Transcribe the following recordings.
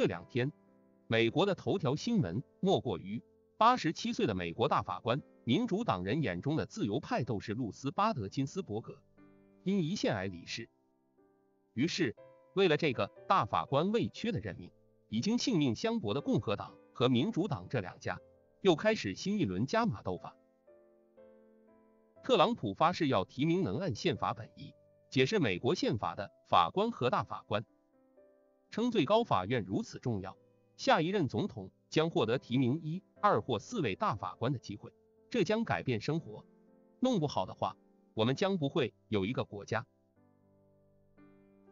这两天，美国的头条新闻莫过于八十七岁的美国大法官、民主党人眼中的自由派斗士露丝·巴德金斯伯格因胰腺癌离世。于是，为了这个大法官未缺的任命，已经性命相搏的共和党和民主党这两家又开始新一轮加码斗法。特朗普发誓要提名能按宪法本意解释美国宪法的法官和大法官，称最高法院如此重要，下一任总统将获得提名一、二或四位大法官的机会，这将改变生活。弄不好的话，我们将不会有一个国家。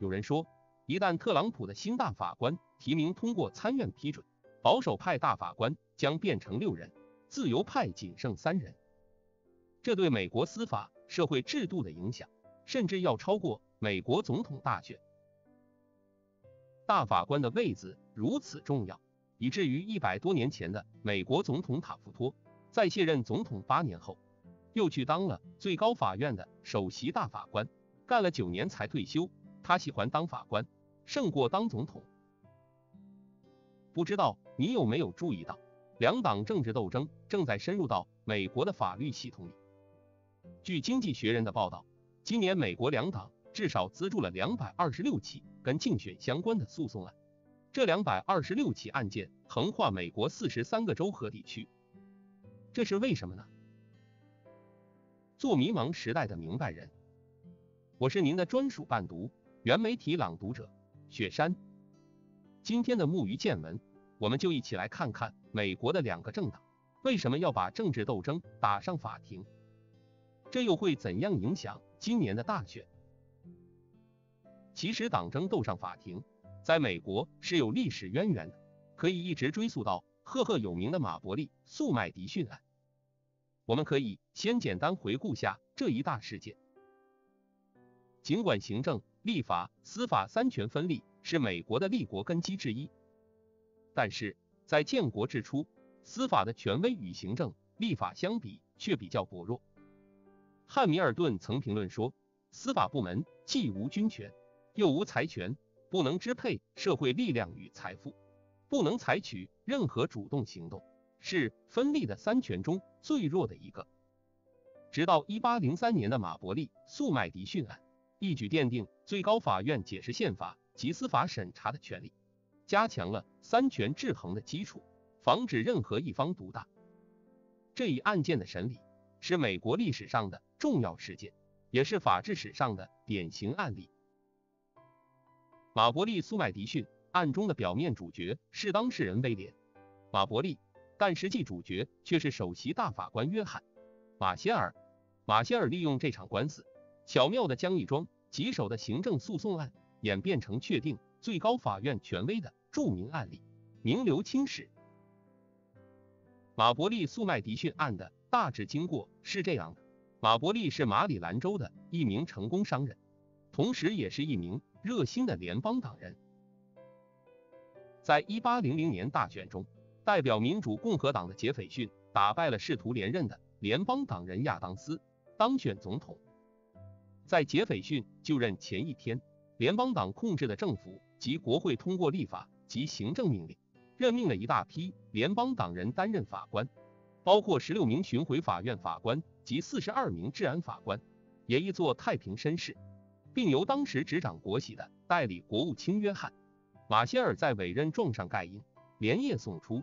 有人说，一旦特朗普的新大法官提名通过参院批准，保守派大法官将变成六人，自由派仅剩三人。这对美国司法社会制度的影响，甚至要超过美国总统大选。大法官的位子如此重要，以至于一百多年前的美国总统塔夫托，在卸任总统八年后，又去当了最高法院的首席大法官，干了九年才退休。他喜欢当法官胜过当总统。不知道你有没有注意到，两党政治斗争正在深入到美国的法律系统里。据《经济学人》的报道，今年美国两党至少资助了两百二十六起跟竞选相关的诉讼案，这两百二十六起案件横跨美国四十三个州和地区。这是为什么呢？做迷茫时代的明白人，我是您的专属伴读。原媒体朗读者雪山，今天的木鱼见闻，我们就一起来看看美国的两个政党为什么要把政治斗争打上法庭，这又会怎样影响今年的大选？其实党争斗上法庭，在美国是有历史渊源的，可以一直追溯到赫赫有名的马伯利诉麦迪逊案。我们可以先简单回顾下这一大事件，尽管行政。立法、司法三权分立是美国的立国根基之一，但是在建国之初，司法的权威与行政、立法相比却比较薄弱。汉密尔顿曾评论说，司法部门既无军权，又无财权，不能支配社会力量与财富，不能采取任何主动行动，是分立的三权中最弱的一个。直到一八零三年的马伯利诉麦迪逊案。一举奠定最高法院解释宪法及司法审查的权利，加强了三权制衡的基础，防止任何一方独大。这一案件的审理是美国历史上的重要事件，也是法治史上的典型案例。马伯利诉麦迪逊案中的表面主角是当事人威廉·马伯利，但实际主角却是首席大法官约翰·马歇尔。马歇尔利用这场官司。巧妙地将一桩棘手的行政诉讼案演变成确定最高法院权威的著名案例，名留青史。马伯利诉麦迪逊案的大致经过是这样的：马伯利是马里兰州的一名成功商人，同时也是一名热心的联邦党人。在一八零零年大选中，代表民主共和党的杰斐逊打败了试图连任的联邦党人亚当斯，当选总统。在杰斐逊就任前一天，联邦党控制的政府及国会通过立法及行政命令，任命了一大批联邦党人担任法官，包括十六名巡回法院法官及四十二名治安法官，也一座太平绅士，并由当时执掌国玺的代理国务卿约翰·马歇尔在委任状上盖印，连夜送出。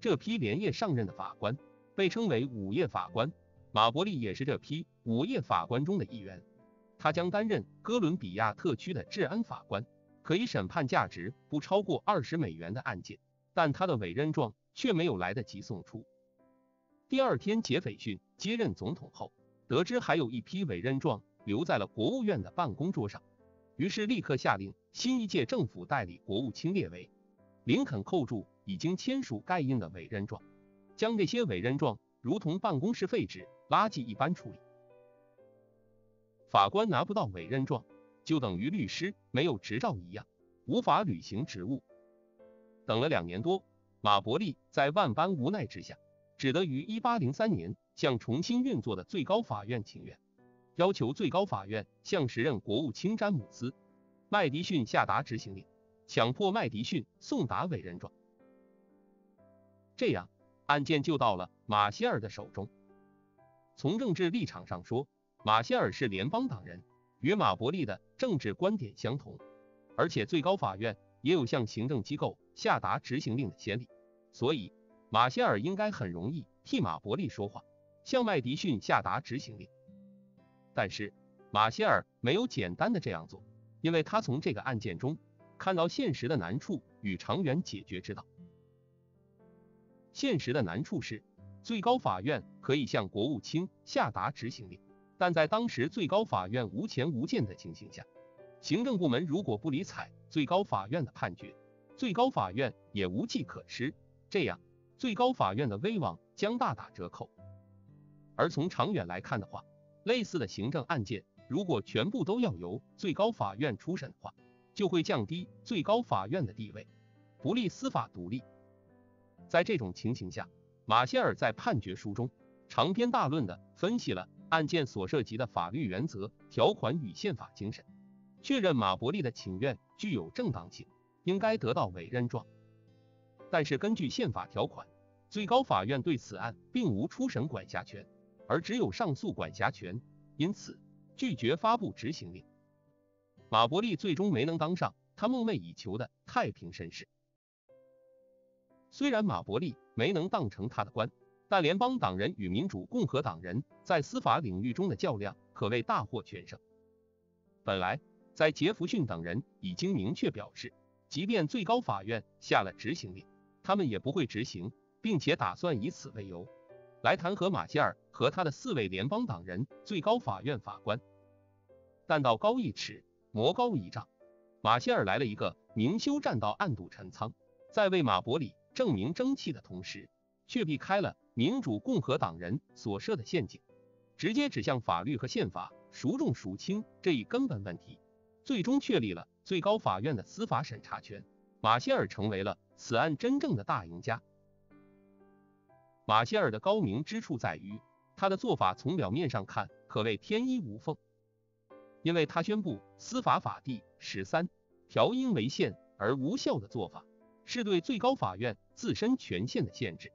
这批连夜上任的法官被称为午夜法官。马伯利也是这批午夜法官中的一员，他将担任哥伦比亚特区的治安法官，可以审判价值不超过二十美元的案件。但他的委任状却没有来得及送出。第二天，杰斐逊接任总统后，得知还有一批委任状留在了国务院的办公桌上，于是立刻下令新一届政府代理国务卿列维林肯扣住已经签署盖印的委任状，将这些委任状如同办公室废纸。垃圾一般处理，法官拿不到委任状，就等于律师没有执照一样，无法履行职务。等了两年多，马伯利在万般无奈之下，只得于一八零三年向重新运作的最高法院请愿，要求最高法院向时任国务卿詹姆斯·麦迪逊下达执行令，强迫麦迪逊送达委任状。这样，案件就到了马歇尔的手中。从政治立场上说，马歇尔是联邦党人，与马伯利的政治观点相同，而且最高法院也有向行政机构下达执行令的先例，所以马歇尔应该很容易替马伯利说话，向麦迪逊下达执行令。但是马歇尔没有简单的这样做，因为他从这个案件中看到现实的难处与长远解决之道。现实的难处是。最高法院可以向国务卿下达执行令，但在当时最高法院无钱无鉴的情形下，行政部门如果不理睬最高法院的判决，最高法院也无计可施，这样最高法院的威望将大打折扣。而从长远来看的话，类似的行政案件如果全部都要由最高法院初审的话，就会降低最高法院的地位，不利司法独立。在这种情形下，马歇尔在判决书中长篇大论地分析了案件所涉及的法律原则、条款与宪法精神，确认马伯利的请愿具有正当性，应该得到委任状。但是根据宪法条款，最高法院对此案并无初审管辖权，而只有上诉管辖权，因此拒绝发布执行令。马伯利最终没能当上他梦寐以求的太平绅士。虽然马伯利没能当成他的官，但联邦党人与民主共和党人在司法领域中的较量可谓大获全胜。本来，在杰弗逊等人已经明确表示，即便最高法院下了执行令，他们也不会执行，并且打算以此为由来弹劾马歇尔和他的四位联邦党人最高法院法官。但道高一尺，魔高一丈，马歇尔来了一个明修栈道，暗度陈仓，在为马伯里。证明争气的同时，却避开了民主共和党人所设的陷阱，直接指向法律和宪法孰重孰轻这一根本问题，最终确立了最高法院的司法审查权。马歇尔成为了此案真正的大赢家。马歇尔的高明之处在于，他的做法从表面上看可谓天衣无缝，因为他宣布司法法第十三条应违宪而无效的做法。是对最高法院自身权限的限制，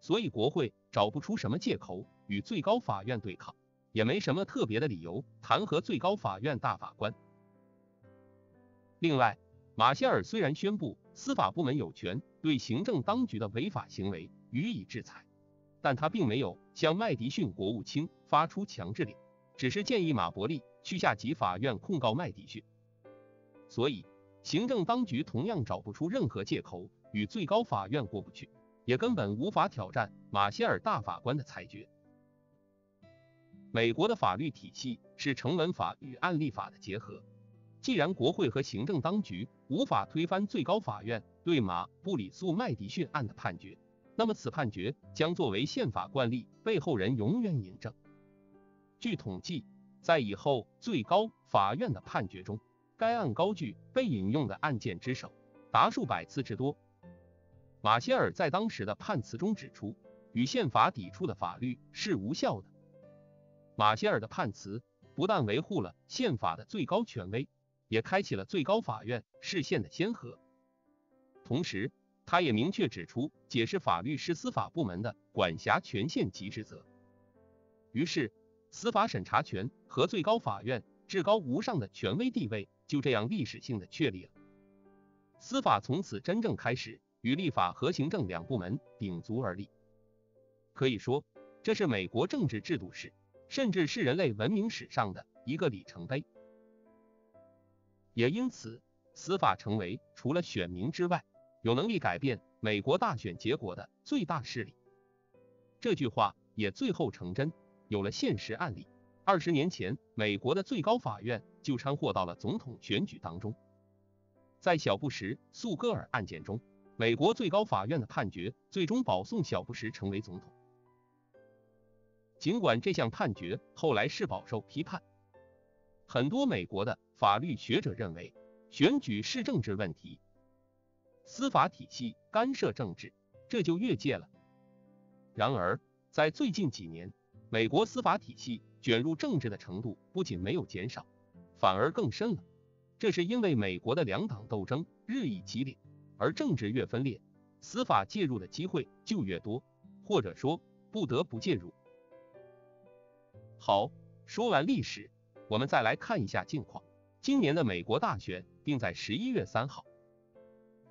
所以国会找不出什么借口与最高法院对抗，也没什么特别的理由弹劾最高法院大法官。另外，马歇尔虽然宣布司法部门有权对行政当局的违法行为予以制裁，但他并没有向麦迪逊国务卿发出强制令，只是建议马伯利去下级法院控告麦迪逊。所以。行政当局同样找不出任何借口与最高法院过不去，也根本无法挑战马歇尔大法官的裁决。美国的法律体系是成文法与案例法的结合。既然国会和行政当局无法推翻最高法院对马布里诉麦迪逊案的判决，那么此判决将作为宪法惯例被后人永远引证。据统计，在以后最高法院的判决中，该案高居被引用的案件之首，达数百次之多。马歇尔在当时的判词中指出，与宪法抵触的法律是无效的。马歇尔的判词不但维护了宪法的最高权威，也开启了最高法院释宪的先河。同时，他也明确指出，解释法律是司法部门的管辖权限及职责。于是，司法审查权和最高法院至高无上的权威地位。就这样历史性的确立了，司法从此真正开始与立法和行政两部门鼎足而立。可以说，这是美国政治制度史，甚至是人类文明史上的一个里程碑。也因此，司法成为除了选民之外，有能力改变美国大选结果的最大势力。这句话也最后成真，有了现实案例。二十年前，美国的最高法院就掺和到了总统选举当中。在小布什诉戈尔案件中，美国最高法院的判决最终保送小布什成为总统。尽管这项判决后来是饱受批判，很多美国的法律学者认为选举是政治问题，司法体系干涉政治，这就越界了。然而，在最近几年，美国司法体系卷入政治的程度不仅没有减少，反而更深了。这是因为美国的两党斗争日益激烈，而政治越分裂，司法介入的机会就越多，或者说不得不介入。好，说完历史，我们再来看一下近况。今年的美国大选定在十一月三号，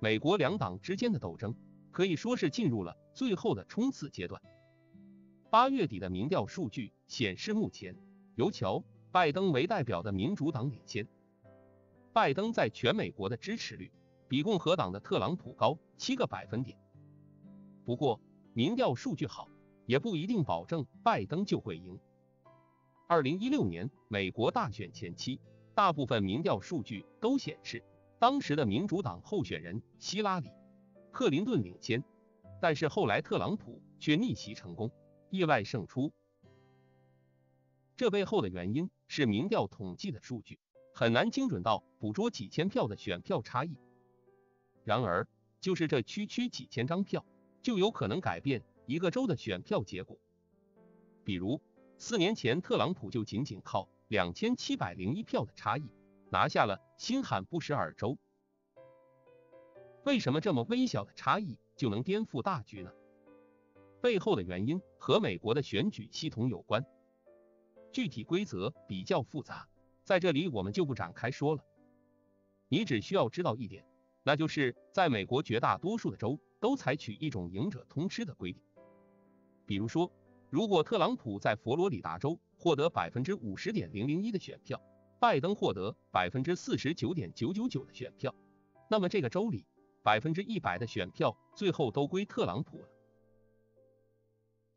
美国两党之间的斗争可以说是进入了最后的冲刺阶段。八月底的民调数据显示，目前由乔·拜登为代表的民主党领先，拜登在全美国的支持率比共和党的特朗普高七个百分点。不过，民调数据好也不一定保证拜登就会赢。二零一六年美国大选前期。大部分民调数据都显示，当时的民主党候选人希拉里·克林顿领先，但是后来特朗普却逆袭成功，意外胜出。这背后的原因是民调统计的数据很难精准到捕捉几千票的选票差异。然而，就是这区区几千张票，就有可能改变一个州的选票结果。比如，四年前特朗普就仅仅靠。两千七百零一票的差异，拿下了新罕布什尔州。为什么这么微小的差异就能颠覆大局呢？背后的原因和美国的选举系统有关，具体规则比较复杂，在这里我们就不展开说了。你只需要知道一点，那就是在美国绝大多数的州都采取一种赢者通吃的规定。比如说，如果特朗普在佛罗里达州，获得百分之五十点零零一的选票，拜登获得百分之四十九点九九九的选票，那么这个州里百分之一百的选票最后都归特朗普了。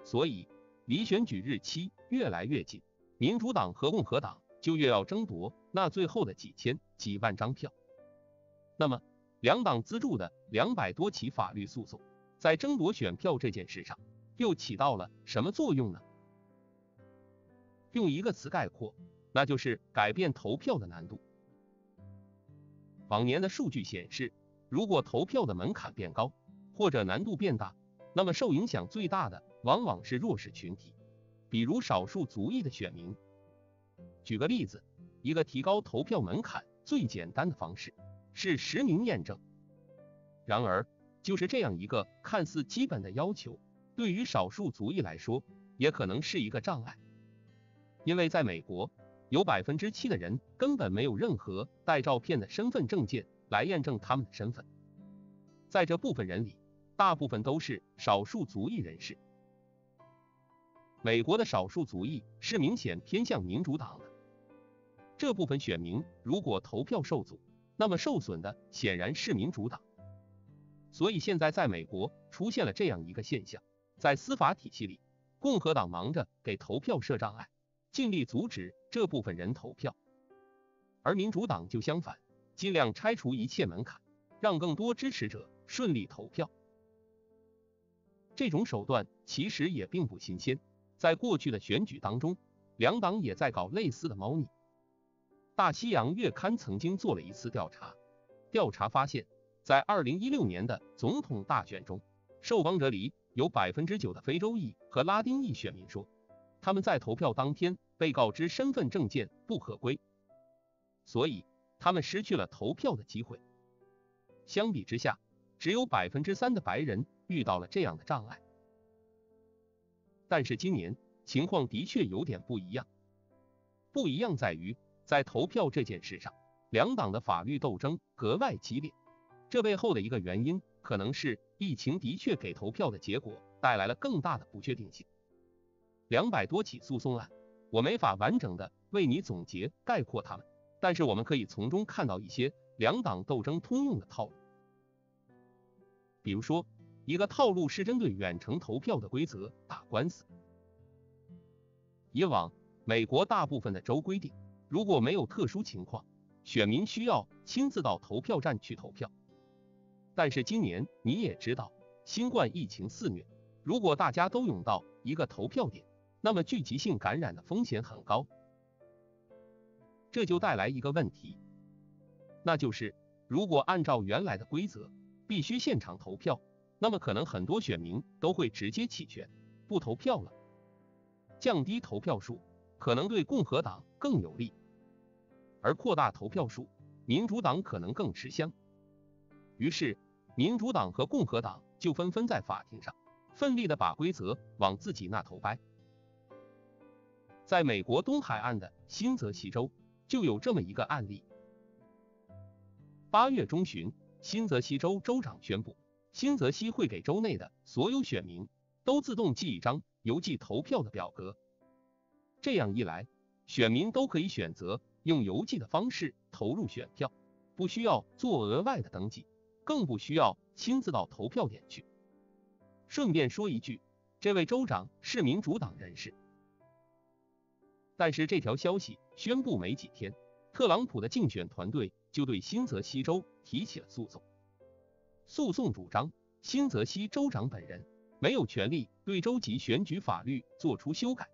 所以离选举日期越来越近，民主党和共和党就越要争夺那最后的几千几万张票。那么两党资助的两百多起法律诉讼，在争夺选票这件事上又起到了什么作用呢？用一个词概括，那就是改变投票的难度。往年的数据显示，如果投票的门槛变高，或者难度变大，那么受影响最大的往往是弱势群体，比如少数族裔的选民。举个例子，一个提高投票门槛最简单的方式是实名验证。然而，就是这样一个看似基本的要求，对于少数族裔来说，也可能是一个障碍。因为在美国，有百分之七的人根本没有任何带照片的身份证件来验证他们的身份。在这部分人里，大部分都是少数族裔人士。美国的少数族裔是明显偏向民主党的。这部分选民如果投票受阻，那么受损的显然是民主党。所以现在在美国出现了这样一个现象：在司法体系里，共和党忙着给投票设障碍。尽力阻止这部分人投票，而民主党就相反，尽量拆除一切门槛，让更多支持者顺利投票。这种手段其实也并不新鲜，在过去的选举当中，两党也在搞类似的猫腻。大西洋月刊曾经做了一次调查，调查发现，在二零一六年的总统大选中，受访者里有百分之九的非洲裔和拉丁裔选民说。他们在投票当天被告知身份证件不合规，所以他们失去了投票的机会。相比之下，只有百分之三的白人遇到了这样的障碍。但是今年情况的确有点不一样，不一样在于在投票这件事上，两党的法律斗争格外激烈。这背后的一个原因，可能是疫情的确给投票的结果带来了更大的不确定性。两百多起诉讼案，我没法完整的为你总结概括他们，但是我们可以从中看到一些两党斗争通用的套路。比如说，一个套路是针对远程投票的规则打官司。以往，美国大部分的州规定，如果没有特殊情况，选民需要亲自到投票站去投票。但是今年你也知道，新冠疫情肆虐，如果大家都涌到一个投票点，那么聚集性感染的风险很高，这就带来一个问题，那就是如果按照原来的规则必须现场投票，那么可能很多选民都会直接弃权不投票了，降低投票数可能对共和党更有利，而扩大投票数民主党可能更吃香。于是，民主党和共和党就纷纷在法庭上奋力的把规则往自己那头掰。在美国东海岸的新泽西州就有这么一个案例。八月中旬，新泽西州州长宣布，新泽西会给州内的所有选民都自动寄一张邮寄投票的表格。这样一来，选民都可以选择用邮寄的方式投入选票，不需要做额外的登记，更不需要亲自到投票点去。顺便说一句，这位州长是民主党人士。但是这条消息宣布没几天，特朗普的竞选团队就对新泽西州提起了诉讼。诉讼主张，新泽西州长本人没有权利对州级选举法律做出修改，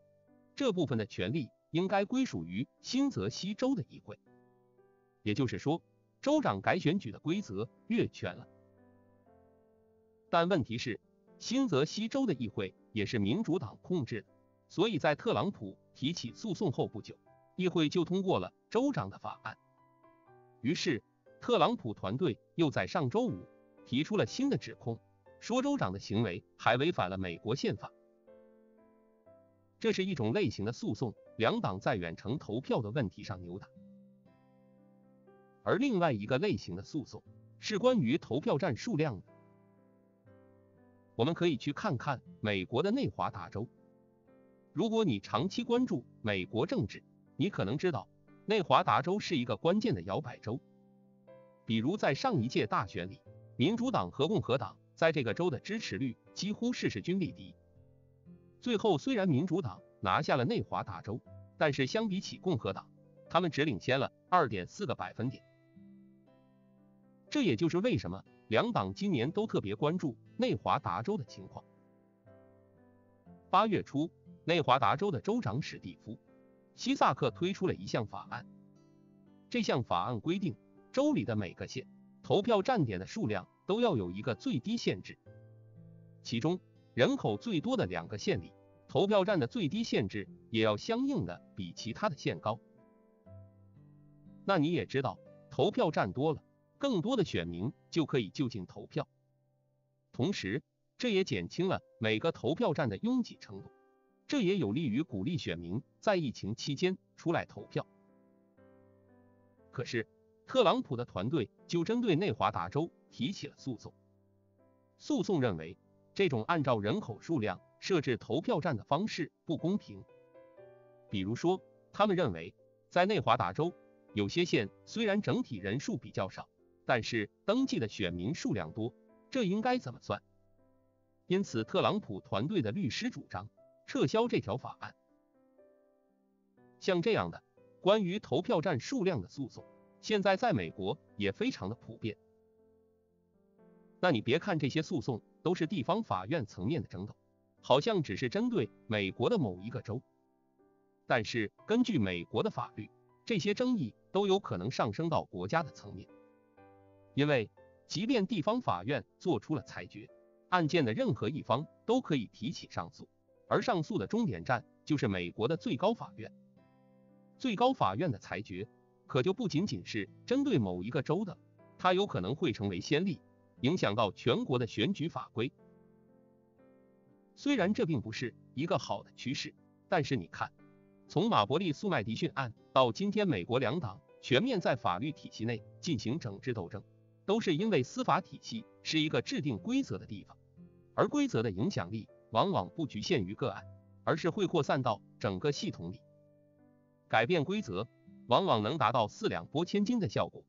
这部分的权利应该归属于新泽西州的议会。也就是说，州长改选举的规则越权了。但问题是，新泽西州的议会也是民主党控制的，所以在特朗普。提起诉讼后不久，议会就通过了州长的法案。于是，特朗普团队又在上周五提出了新的指控，说州长的行为还违反了美国宪法。这是一种类型的诉讼，两党在远程投票的问题上扭打。而另外一个类型的诉讼是关于投票站数量的。我们可以去看看美国的内华达州。如果你长期关注美国政治，你可能知道内华达州是一个关键的摇摆州。比如在上一届大选里，民主党和共和党在这个州的支持率几乎是势均力敌。最后虽然民主党拿下了内华达州，但是相比起共和党，他们只领先了二点四个百分点。这也就是为什么两党今年都特别关注内华达州的情况。八月初。内华达州的州长史蒂夫·西萨克推出了一项法案。这项法案规定，州里的每个县投票站点的数量都要有一个最低限制。其中，人口最多的两个县里，投票站的最低限制也要相应的比其他的县高。那你也知道，投票站多了，更多的选民就可以就近投票，同时这也减轻了每个投票站的拥挤程度。这也有利于鼓励选民在疫情期间出来投票。可是，特朗普的团队就针对内华达州提起了诉讼。诉讼认为，这种按照人口数量设置投票站的方式不公平。比如说，他们认为，在内华达州，有些县虽然整体人数比较少，但是登记的选民数量多，这应该怎么算？因此，特朗普团队的律师主张。撤销这条法案。像这样的关于投票站数量的诉讼，现在在美国也非常的普遍。那你别看这些诉讼都是地方法院层面的争斗，好像只是针对美国的某一个州，但是根据美国的法律，这些争议都有可能上升到国家的层面。因为即便地方法院做出了裁决，案件的任何一方都可以提起上诉。而上诉的终点站就是美国的最高法院。最高法院的裁决可就不仅仅是针对某一个州的，它有可能会成为先例，影响到全国的选举法规。虽然这并不是一个好的趋势，但是你看，从马伯利诉麦迪逊案到今天美国两党全面在法律体系内进行整治斗争，都是因为司法体系是一个制定规则的地方，而规则的影响力。往往不局限于个案，而是会扩散到整个系统里。改变规则，往往能达到四两拨千斤的效果。